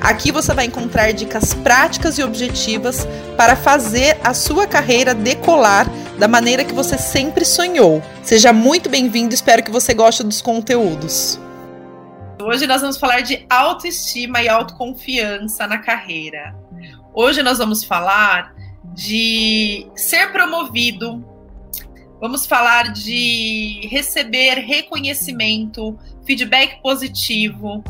Aqui você vai encontrar dicas práticas e objetivas para fazer a sua carreira decolar da maneira que você sempre sonhou. Seja muito bem-vindo, espero que você goste dos conteúdos. Hoje nós vamos falar de autoestima e autoconfiança na carreira. Hoje nós vamos falar de ser promovido, vamos falar de receber reconhecimento, feedback positivo,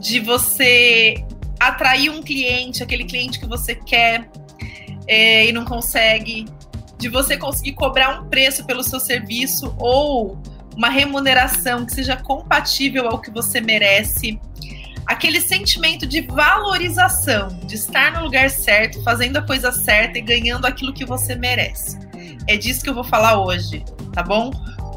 de você atrair um cliente, aquele cliente que você quer é, e não consegue, de você conseguir cobrar um preço pelo seu serviço ou uma remuneração que seja compatível ao que você merece. Aquele sentimento de valorização, de estar no lugar certo, fazendo a coisa certa e ganhando aquilo que você merece. É disso que eu vou falar hoje, tá bom?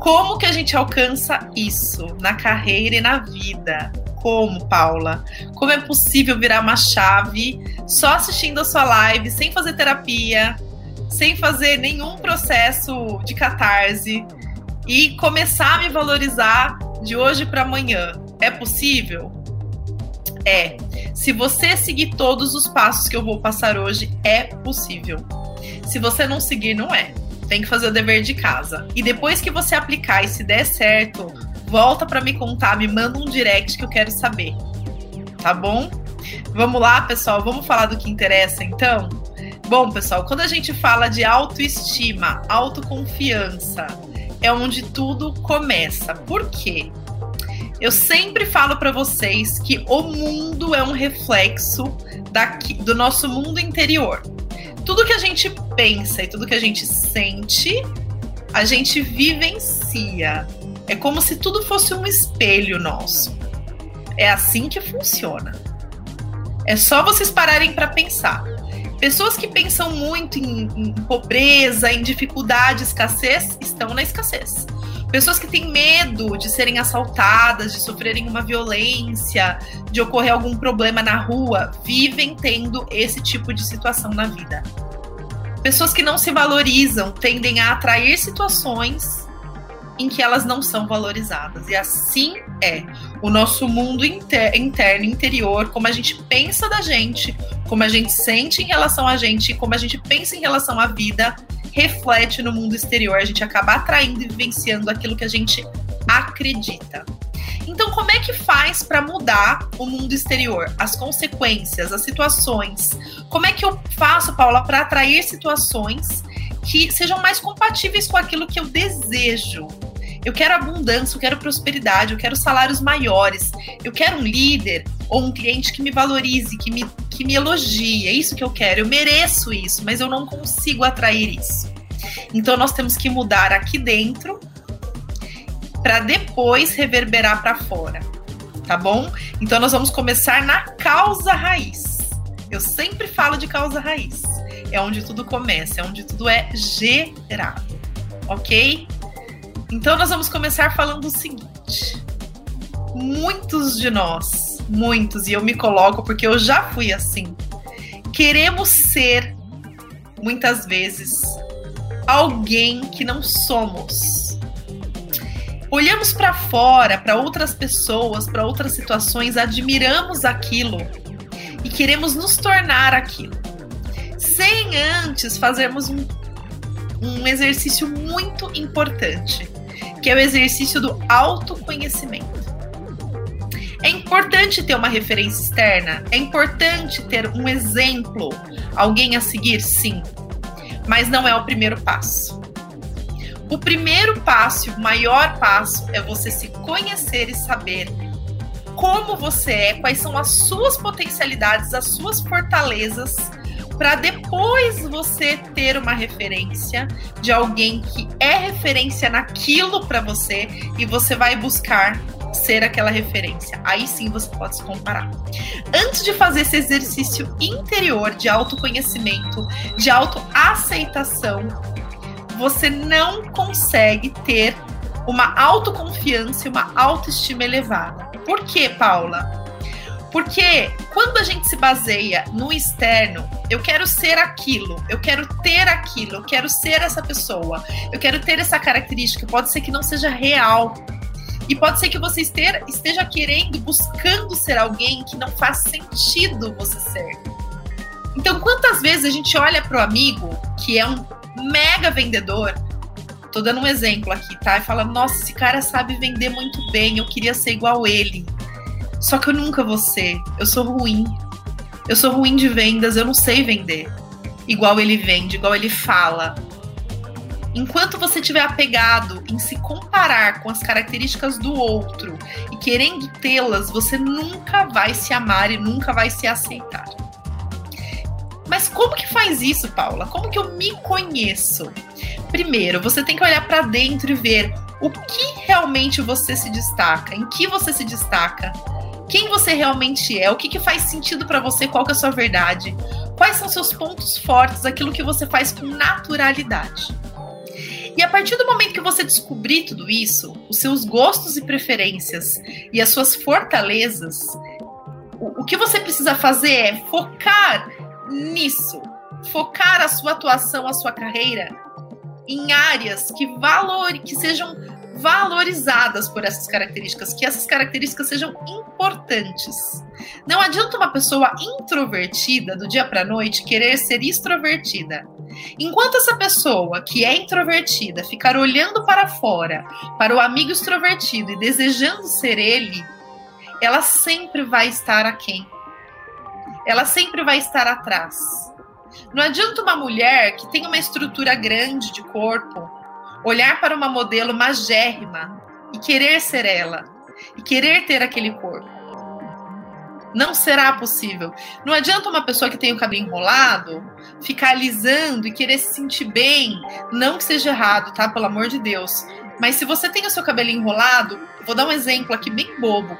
Como que a gente alcança isso na carreira e na vida? Como, Paula? Como é possível virar uma chave só assistindo a sua live, sem fazer terapia, sem fazer nenhum processo de catarse e começar a me valorizar de hoje para amanhã? É possível? É. Se você seguir todos os passos que eu vou passar hoje, é possível. Se você não seguir, não é. Tem que fazer o dever de casa. E depois que você aplicar e se der certo, volta para me contar, me manda um direct que eu quero saber. Tá bom? Vamos lá, pessoal, vamos falar do que interessa então? Bom, pessoal, quando a gente fala de autoestima, autoconfiança, é onde tudo começa. Por quê? Eu sempre falo para vocês que o mundo é um reflexo daqui, do nosso mundo interior. Tudo que a gente pensa e tudo que a gente sente, a gente vivencia. É como se tudo fosse um espelho nosso. É assim que funciona. É só vocês pararem para pensar. Pessoas que pensam muito em, em, pobreza, em dificuldade, escassez, estão na escassez. Pessoas que têm medo de serem assaltadas, de sofrerem uma violência, de ocorrer algum problema na rua, vivem tendo esse tipo de situação na vida. Pessoas que não se valorizam tendem a atrair situações em que elas não são valorizadas. E assim é o nosso mundo inter interno, interior, como a gente pensa da gente, como a gente sente em relação a gente, como a gente pensa em relação à vida, reflete no mundo exterior. A gente acaba atraindo e vivenciando aquilo que a gente acredita. Então, como é que faz para mudar o mundo exterior? As consequências, as situações. Como é que eu faço, Paula, para atrair situações que sejam mais compatíveis com aquilo que eu desejo. Eu quero abundância, eu quero prosperidade, eu quero salários maiores, eu quero um líder ou um cliente que me valorize, que me, que me elogie. É isso que eu quero, eu mereço isso, mas eu não consigo atrair isso. Então nós temos que mudar aqui dentro para depois reverberar para fora, tá bom? Então nós vamos começar na causa raiz. Eu sempre falo de causa raiz é onde tudo começa, é onde tudo é gerado, ok? Então nós vamos começar falando o seguinte: muitos de nós, muitos, e eu me coloco porque eu já fui assim, queremos ser, muitas vezes, alguém que não somos. Olhamos para fora, para outras pessoas, para outras situações, admiramos aquilo e queremos nos tornar aquilo. Sem antes fazermos um, um exercício muito importante, que é o exercício do autoconhecimento. É importante ter uma referência externa, é importante ter um exemplo, alguém a seguir, sim, mas não é o primeiro passo. O primeiro passo, o maior passo, é você se conhecer e saber como você é, quais são as suas potencialidades, as suas fortalezas para depois você ter uma referência de alguém que é referência naquilo para você e você vai buscar ser aquela referência. Aí sim você pode se comparar. Antes de fazer esse exercício interior de autoconhecimento, de autoaceitação, você não consegue ter uma autoconfiança e uma autoestima elevada. Por quê, Paula? Porque quando a gente se baseia no externo, eu quero ser aquilo, eu quero ter aquilo, eu quero ser essa pessoa, eu quero ter essa característica, pode ser que não seja real. E pode ser que você esteja querendo, buscando ser alguém que não faz sentido você ser. Então, quantas vezes a gente olha para o amigo, que é um mega vendedor, tô dando um exemplo aqui, tá? E fala: nossa, esse cara sabe vender muito bem, eu queria ser igual ele. Só que eu nunca vou ser. Eu sou ruim. Eu sou ruim de vendas, eu não sei vender. Igual ele vende, igual ele fala. Enquanto você estiver apegado em se comparar com as características do outro e querendo tê-las, você nunca vai se amar e nunca vai se aceitar. Mas como que faz isso, Paula? Como que eu me conheço? Primeiro, você tem que olhar para dentro e ver o que realmente você se destaca, em que você se destaca, quem você realmente é, o que, que faz sentido para você, qual que é a sua verdade, quais são seus pontos fortes, aquilo que você faz com naturalidade. E a partir do momento que você descobrir tudo isso, os seus gostos e preferências e as suas fortalezas, o, o que você precisa fazer é focar nisso, focar a sua atuação, a sua carreira em áreas que valor, que sejam valorizadas por essas características, que essas características sejam importantes. Não adianta uma pessoa introvertida do dia para noite querer ser extrovertida. Enquanto essa pessoa que é introvertida ficar olhando para fora, para o amigo extrovertido e desejando ser ele, ela sempre vai estar aquém. Ela sempre vai estar atrás. Não adianta uma mulher que tem uma estrutura grande de corpo olhar para uma modelo magérrima e querer ser ela, e querer ter aquele corpo. Não será possível. Não adianta uma pessoa que tem o cabelo enrolado ficar alisando e querer se sentir bem. Não que seja errado, tá? Pelo amor de Deus. Mas se você tem o seu cabelo enrolado, vou dar um exemplo aqui bem bobo,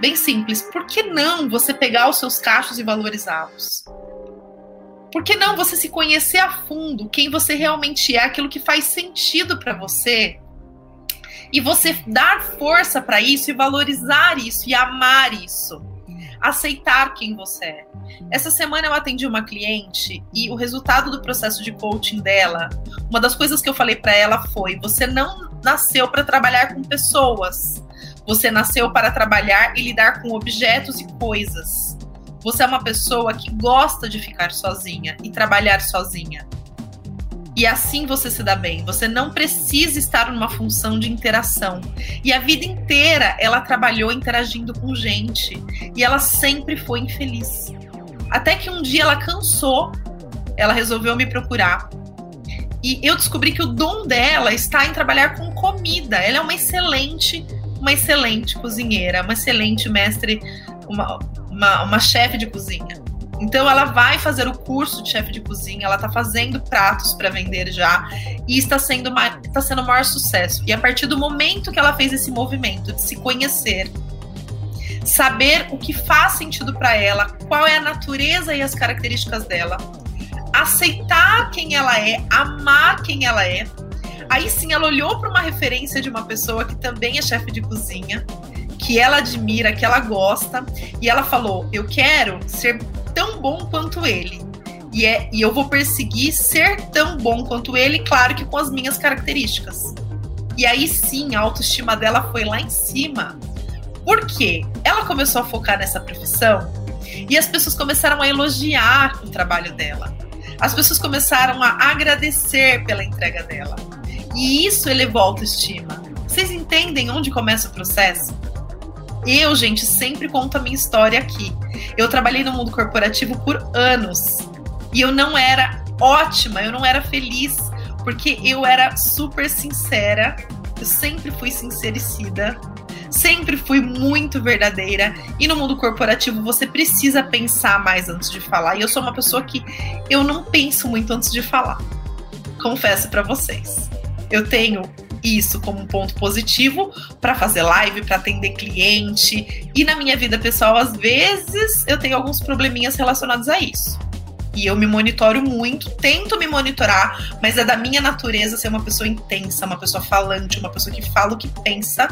bem simples. Por que não você pegar os seus cachos e valorizá-los? Por que não você se conhecer a fundo, quem você realmente é, aquilo que faz sentido para você? E você dar força para isso e valorizar isso e amar isso. Aceitar quem você é. Essa semana eu atendi uma cliente e o resultado do processo de coaching dela, uma das coisas que eu falei para ela foi: você não nasceu para trabalhar com pessoas. Você nasceu para trabalhar e lidar com objetos e coisas. Você é uma pessoa que gosta de ficar sozinha e trabalhar sozinha. E assim você se dá bem. Você não precisa estar numa função de interação. E a vida inteira ela trabalhou interagindo com gente. E ela sempre foi infeliz. Até que um dia ela cansou, ela resolveu me procurar. E eu descobri que o dom dela está em trabalhar com comida. Ela é uma excelente, uma excelente cozinheira, uma excelente mestre, uma, uma, uma chefe de cozinha. Então ela vai fazer o curso de chefe de cozinha, ela está fazendo pratos para vender já e está sendo uma, está sendo o maior sucesso. E a partir do momento que ela fez esse movimento de se conhecer, saber o que faz sentido para ela, qual é a natureza e as características dela, aceitar quem ela é, amar quem ela é. Aí sim ela olhou para uma referência de uma pessoa que também é chefe de cozinha que ela admira, que ela gosta, e ela falou: Eu quero ser tão bom quanto ele. E, é, e eu vou perseguir ser tão bom quanto ele, claro que com as minhas características. E aí sim, a autoestima dela foi lá em cima. Por quê? Ela começou a focar nessa profissão e as pessoas começaram a elogiar o trabalho dela. As pessoas começaram a agradecer pela entrega dela. E isso elevou a autoestima. Vocês entendem onde começa o processo? Eu, gente, sempre conto a minha história aqui. Eu trabalhei no mundo corporativo por anos e eu não era ótima, eu não era feliz, porque eu era super sincera, eu sempre fui sincericida, sempre fui muito verdadeira. E no mundo corporativo você precisa pensar mais antes de falar. E eu sou uma pessoa que eu não penso muito antes de falar. Confesso para vocês. Eu tenho isso como um ponto positivo para fazer live, para atender cliente. E na minha vida pessoal, às vezes, eu tenho alguns probleminhas relacionados a isso. E eu me monitoro muito, tento me monitorar, mas é da minha natureza ser uma pessoa intensa, uma pessoa falante, uma pessoa que fala o que pensa.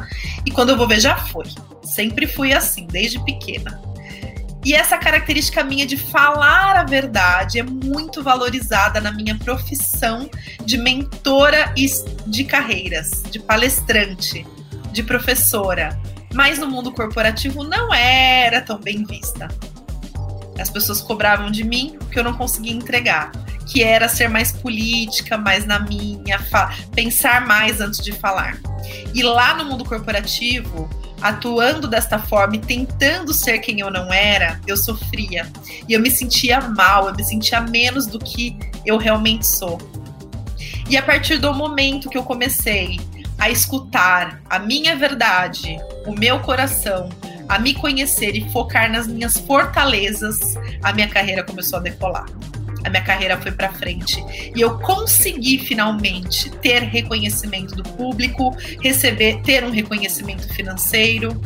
E quando eu vou ver, já foi. Sempre fui assim, desde pequena. E essa característica minha de falar a verdade é muito valorizada na minha profissão de mentora de carreiras, de palestrante, de professora. Mas no mundo corporativo não era tão bem vista. As pessoas cobravam de mim que eu não conseguia entregar, que era ser mais política, mais na minha, pensar mais antes de falar. E lá no mundo corporativo, atuando desta forma e tentando ser quem eu não era, eu sofria. E eu me sentia mal, eu me sentia menos do que eu realmente sou. E a partir do momento que eu comecei a escutar a minha verdade, o meu coração, a me conhecer e focar nas minhas fortalezas, a minha carreira começou a decolar a minha carreira foi para frente e eu consegui finalmente ter reconhecimento do público, receber, ter um reconhecimento financeiro,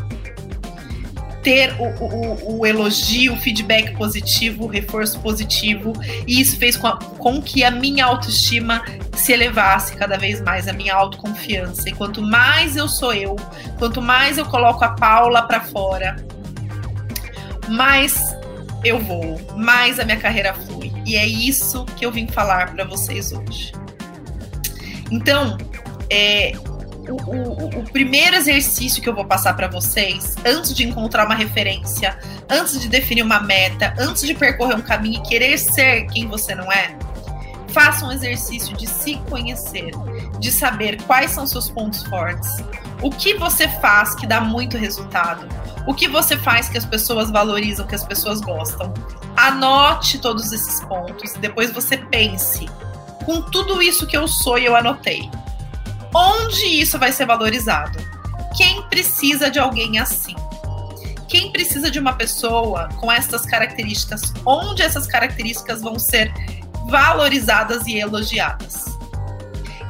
ter o, o, o elogio, o feedback positivo, o reforço positivo, e isso fez com, a, com que a minha autoestima se elevasse cada vez mais, a minha autoconfiança. E quanto mais eu sou eu, quanto mais eu coloco a Paula para fora, mais eu vou, mais a minha carreira flui. E é isso que eu vim falar para vocês hoje. Então, é, o, o, o, primeiro exercício que eu vou passar para vocês, antes de encontrar uma referência, antes de definir uma meta, antes de percorrer um caminho e querer ser quem você não é, faça um exercício de se conhecer, de saber quais são seus pontos fortes, o que você faz que dá muito resultado, o que você faz que as pessoas valorizam, que as pessoas gostam. Anote todos esses pontos e depois você pense com tudo isso que eu sou e eu anotei. Onde isso vai ser valorizado? Quem precisa de alguém assim? Quem precisa de uma pessoa com essas características? Onde essas características vão ser valorizadas e elogiadas?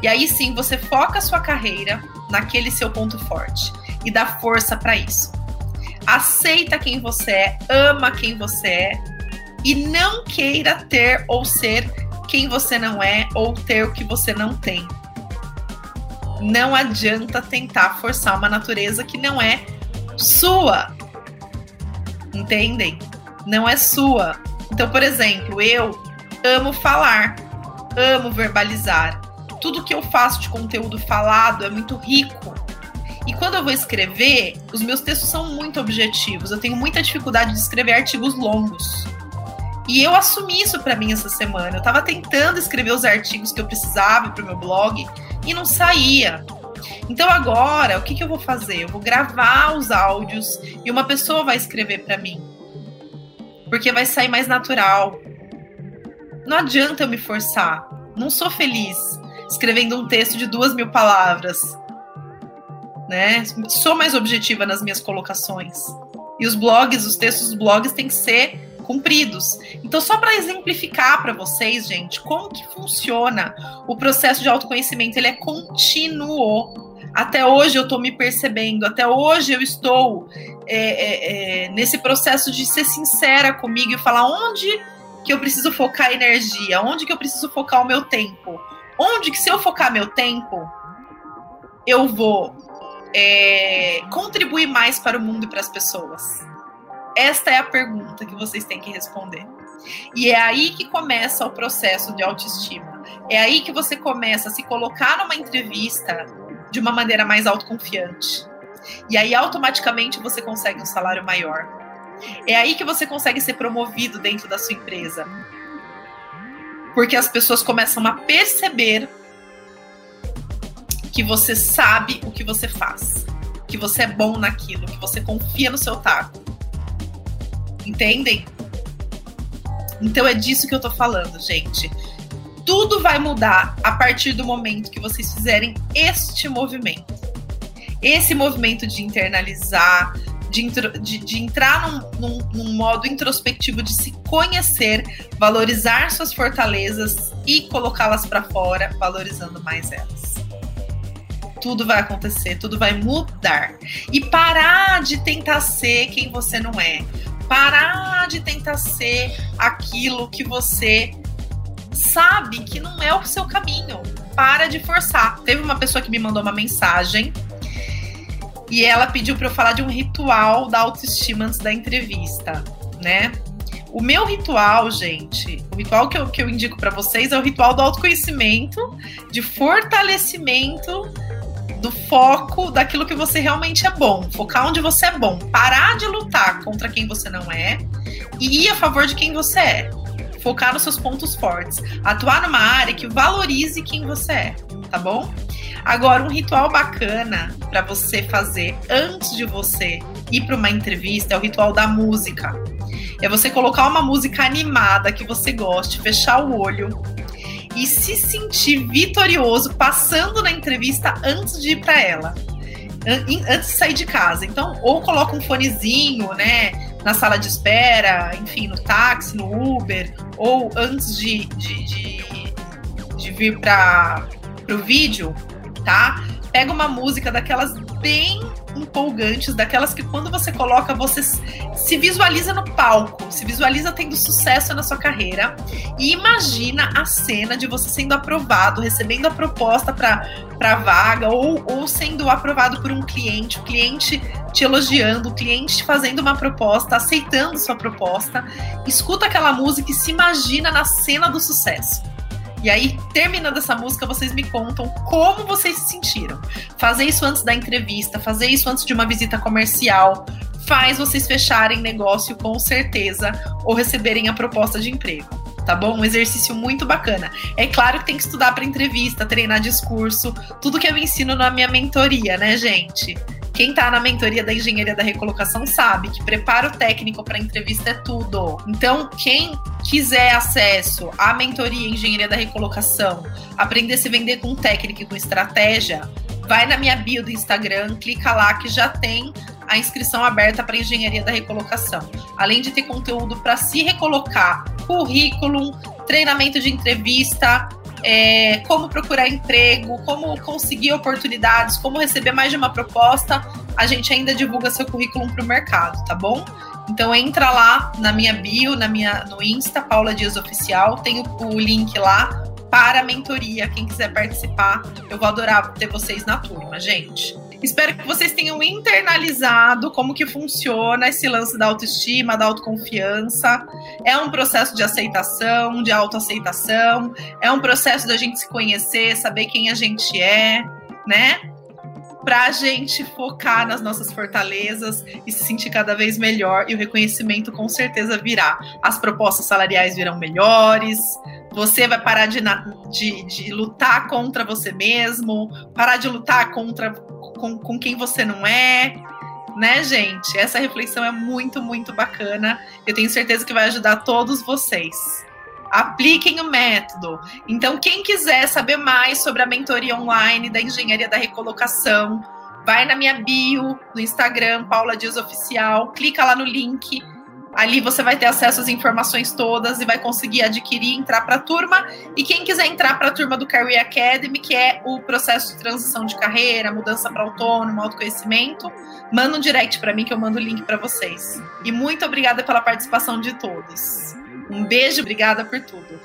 E aí sim você foca a sua carreira naquele seu ponto forte e dá força para isso. Aceita quem você é, ama quem você é e não queira ter ou ser quem você não é ou ter o que você não tem. Não adianta tentar forçar uma natureza que não é sua. Entendem? Não é sua. Então, por exemplo, eu amo falar, amo verbalizar. Tudo que eu faço de conteúdo falado é muito rico. E quando eu vou escrever, os meus textos são muito objetivos. Eu tenho muita dificuldade de escrever artigos longos. E eu assumi isso para mim essa semana. Eu estava tentando escrever os artigos que eu precisava para meu blog e não saía. Então agora, o que, que eu vou fazer? Eu vou gravar os áudios e uma pessoa vai escrever para mim. Porque vai sair mais natural. Não adianta eu me forçar. Não sou feliz escrevendo um texto de duas mil palavras. Né? Sou mais objetiva nas minhas colocações. E os blogs, os textos dos blogs têm que ser cumpridos. Então, só para exemplificar para vocês, gente, como que funciona o processo de autoconhecimento, ele é contínuo. Até hoje eu estou me percebendo, até hoje eu estou é, é, é, nesse processo de ser sincera comigo e falar onde que eu preciso focar energia, onde que eu preciso focar o meu tempo, onde que se eu focar meu tempo, eu vou é, contribuir mais para o mundo e para as pessoas. Esta é a pergunta que vocês têm que responder. E é aí que começa o processo de autoestima. É aí que você começa a se colocar numa entrevista de uma maneira mais autoconfiante. E aí automaticamente você consegue um salário maior. É aí que você consegue ser promovido dentro da sua empresa. Porque as pessoas começam a perceber que você sabe o que você faz, que você é bom naquilo, que você confia no seu taco Entendem? Então é disso que eu tô falando, gente. Tudo vai mudar a partir do momento que vocês fizerem este movimento. Esse movimento de internalizar, de, de, de entrar num, num, num, modo introspectivo de se conhecer, valorizar suas fortalezas e colocá-las para fora, valorizando mais elas. Tudo vai acontecer, tudo vai mudar. E parar de tentar ser quem você não é Parar de tentar ser aquilo que você sabe que não é o seu caminho. Para de forçar. Teve uma pessoa que me mandou uma mensagem e ela pediu para eu falar de um ritual da autoestima antes da entrevista, né? O meu ritual, gente, o ritual que eu, que eu indico para vocês é o ritual do autoconhecimento, de fortalecimento do foco daquilo que você realmente é bom, focar onde você é bom, parar de lutar contra quem você não é e ir a favor de quem você é. Focar nos seus pontos fortes, atuar numa área que valorize quem você é, tá bom? Agora, um ritual bacana para você fazer antes de você ir para uma entrevista é o ritual da música. É você colocar uma música animada que você goste, fechar o olho e se sentir vitorioso passando na entrevista antes de ir para ela. Antes de sair de casa. Então, ou coloca um fonezinho, né? Na sala de espera, enfim, no táxi, no Uber, ou antes de, de, de, de vir para o vídeo, tá? Pega uma música daquelas bem empolgantes, daquelas que quando você coloca, você se visualiza no palco, se visualiza tendo sucesso na sua carreira e imagina a cena de você sendo aprovado, recebendo a proposta para vaga ou, ou sendo aprovado por um cliente, o cliente te elogiando, o cliente fazendo uma proposta, aceitando sua proposta. Escuta aquela música e se imagina na cena do sucesso. E aí, terminando essa música, vocês me contam como vocês se sentiram. Fazer isso antes da entrevista, fazer isso antes de uma visita comercial, faz vocês fecharem negócio com certeza ou receberem a proposta de emprego. Tá bom? Um exercício muito bacana. É claro que tem que estudar para entrevista, treinar discurso, tudo que eu ensino na minha mentoria, né, gente? Quem está na mentoria da engenharia da recolocação sabe que preparo técnico para entrevista é tudo. Então, quem quiser acesso à mentoria engenharia da recolocação, aprender a se vender com técnica e com estratégia, vai na minha bio do Instagram, clica lá que já tem a inscrição aberta para engenharia da recolocação. Além de ter conteúdo para se recolocar, currículo, treinamento de entrevista, é, como procurar emprego, como conseguir oportunidades, como receber mais de uma proposta, a gente ainda divulga seu currículo para o mercado, tá bom? Então entra lá na minha bio, na minha no Insta, Paula Dias Oficial, tem o, o link lá para a mentoria. Quem quiser participar, eu vou adorar ter vocês na turma, gente. Espero que vocês tenham internalizado como que funciona esse lance da autoestima, da autoconfiança. É um processo de aceitação, de autoaceitação, é um processo da gente se conhecer, saber quem a gente é, né? Pra gente focar nas nossas fortalezas e se sentir cada vez melhor, e o reconhecimento com certeza virá. As propostas salariais virão melhores, você vai parar de, de, de, lutar contra você mesmo, parar de lutar contra com, com quem você não é, né, gente? Essa reflexão é muito, muito bacana. Eu tenho certeza que vai ajudar todos vocês. Apliquem o método. Então, quem quiser saber mais sobre a mentoria online da engenharia da recolocação, vai na minha bio no Instagram, Paula Dias Oficial, clica lá no link Ali você vai ter acesso às informações todas e vai conseguir adquirir, entrar para a turma. E quem quiser entrar para a turma do Career Academy, que é o processo de transição de carreira, mudança para autônomo, autoconhecimento, manda um direct para mim que eu mando o link para vocês. E muito obrigada pela participação de todos. Um beijo, obrigada por tudo.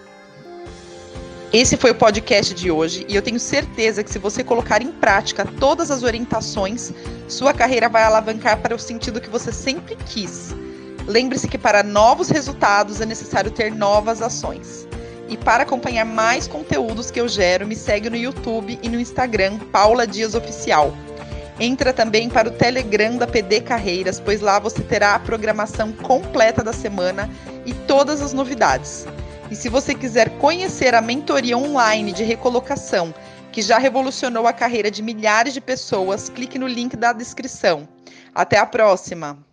Esse foi o podcast de hoje e eu tenho certeza que se você colocar em prática todas as orientações, sua carreira vai alavancar para o sentido que você sempre quis Lembre-se que para novos resultados é necessário ter novas ações. E para acompanhar mais conteúdos que eu gero, me segue no YouTube e no Instagram, Paula Dias Oficial. Entra também para o Telegram da PD Carreiras, pois lá você terá a programação completa da semana e todas as novidades. E se você quiser conhecer a mentoria online de recolocação, que já revolucionou a carreira de milhares de pessoas, clique no link da descrição. Até a próxima!